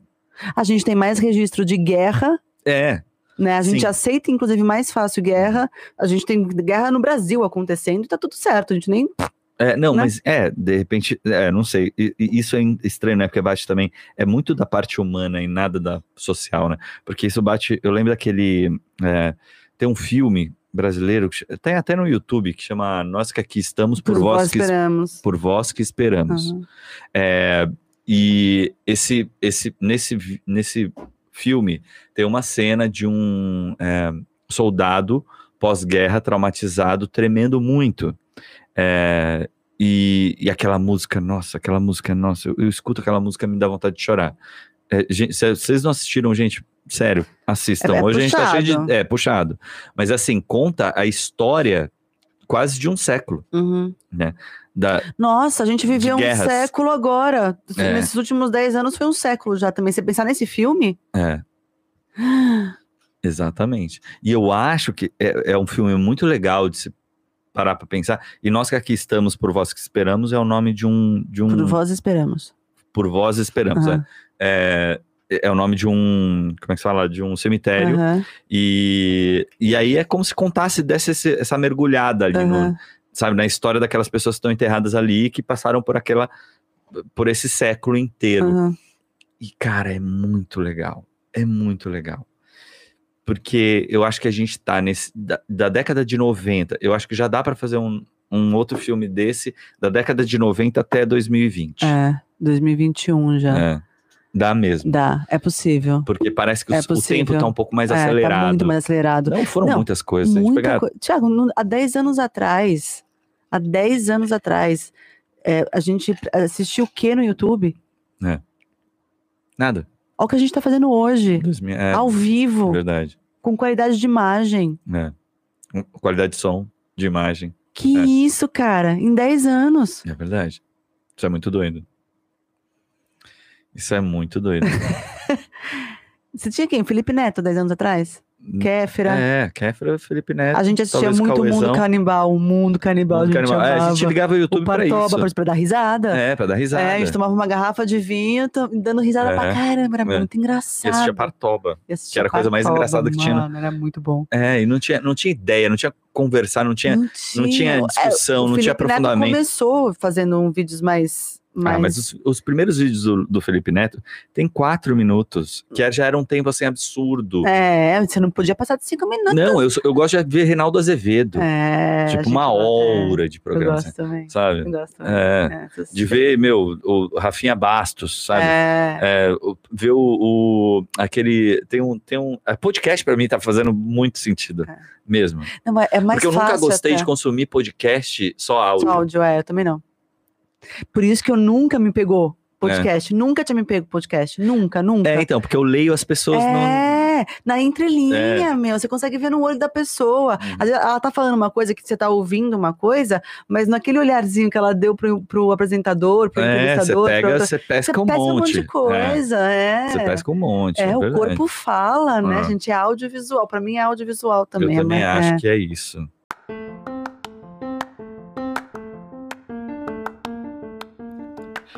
A gente tem mais registro de guerra, é, né? A gente Sim. aceita, inclusive, mais fácil guerra. A gente tem guerra no Brasil acontecendo e tá tudo certo. A gente nem. É, não, Né? mas é, de repente, é, não sei, e- isso é estranho, né, porque bate também, é muito da parte humana e nada da social, né, porque isso bate, eu lembro daquele, é, tem um filme brasileiro, tem até no YouTube, que chama Nós que aqui estamos por, Por vós vós que es- esperamos. por vós que esperamos. Aham. É, e esse, esse, nesse, nesse filme tem uma cena de um é, soldado pós-guerra traumatizado, tremendo muito. É, e, e aquela música, nossa, aquela música, nossa, eu, eu escuto aquela música e me dá vontade de chorar. É, gente, se vocês não assistiram, gente, sério, assistam. É- é Hoje a gente tá cheio puxado. de. É, puxado. Mas assim, conta a história quase de um século. Uhum. Da, Nossa, a gente viveu um guerras. século agora. É. Nesses últimos 10 anos foi um século já também. Você pensar nesse filme? é. Exatamente. E eu acho que é, é um filme muito legal de se parar para pensar. E nós que aqui estamos por vós que esperamos é o nome de um de um Por vós esperamos. por vós esperamos. Aham. É, é, é o nome de um como é que se fala de um cemitério Aham, e, e aí é como se contasse desse esse- essa mergulhada ali no, aham. sabe na história daquelas pessoas que estão enterradas ali que passaram por aquela por esse século inteiro. E, cara, é muito legal. É muito legal. Porque eu acho que a gente tá nesse. Da, da década de 90, eu acho que já dá pra fazer um, um outro filme desse, da década de 90 até 2020. É, 2021 já. É, dá mesmo. Dá, é possível. Porque parece que É o tempo possível. tá um pouco mais é, acelerado. Tá muito mais acelerado. Não foram Não, muitas coisas. Muita pegar- coisa. Tiago, há 10 anos atrás, há 10 anos atrás, é, a gente assistiu o que no YouTube? Nada. Olha o que a gente tá fazendo hoje, 2000, é, ao vivo, verdade. com qualidade de imagem. É. Qualidade de som, de imagem. Que É. isso, cara, em 10 anos. É verdade. Isso é muito doido. Isso é muito doido. Você tinha quem? Felipe Neto, 10 anos atrás? Kéfera. É, Kéfera, Felipe Neto. a gente assistia muito o Mundo. Canibal, o Mundo Canibal, Mundo a gente Canibal. É, a gente ligava o YouTube o pra isso. pra, pra dar risada. É, pra dar risada. É, a gente tomava uma garrafa de vinho, dando risada É. pra caramba, era É. muito E engraçado. assistia Partoba. E assistia que era a coisa mais engraçada que tinha? Mano, era muito bom. É, e não tinha, não tinha ideia, não tinha conversar, não tinha. não não tinha É, discussão, o não tinha Felipe Neto aprofundamento. começou fazendo um vídeos mais... mais... Ah, mas os, os primeiros vídeos do, do Felipe Neto tem quatro minutos, que já era um tempo assim absurdo. É, você não podia passar de cinco minutos. Não, eu, eu gosto de ver Reinaldo Azevedo. É, tipo, uma hora de É, eu programa, gosto assim, também. sabe? Eu gosto também. É, É, de ver, meu, o Rafinha Bastos, sabe? É, É, ver o, o- aquele tem um tem um é, podcast pra mim tá fazendo muito sentido É. mesmo não, é é mais porque eu nunca gostei até. de consumir podcast só áudio, Só áudio, é, eu também não. Por isso que eu nunca me pegou podcast. Nunca tinha me pego podcast. Nunca, nunca. é então porque eu leio as pessoas É, É, na entrelinha, meu. Você consegue ver no olho da pessoa. Uhum. Às vezes Ela tá falando uma coisa que você tá ouvindo uma coisa, mas naquele olharzinho que ela deu pro, pro apresentador, pro É, você entrevistador, pra pega, você você pesca um pesca um monte monte. de É, coisa, é. Você pesca um monte. É, o verdade. corpo fala, né, Ah. gente? É audiovisual. Pra mim é audiovisual também. Eu também é, acho é. que é isso.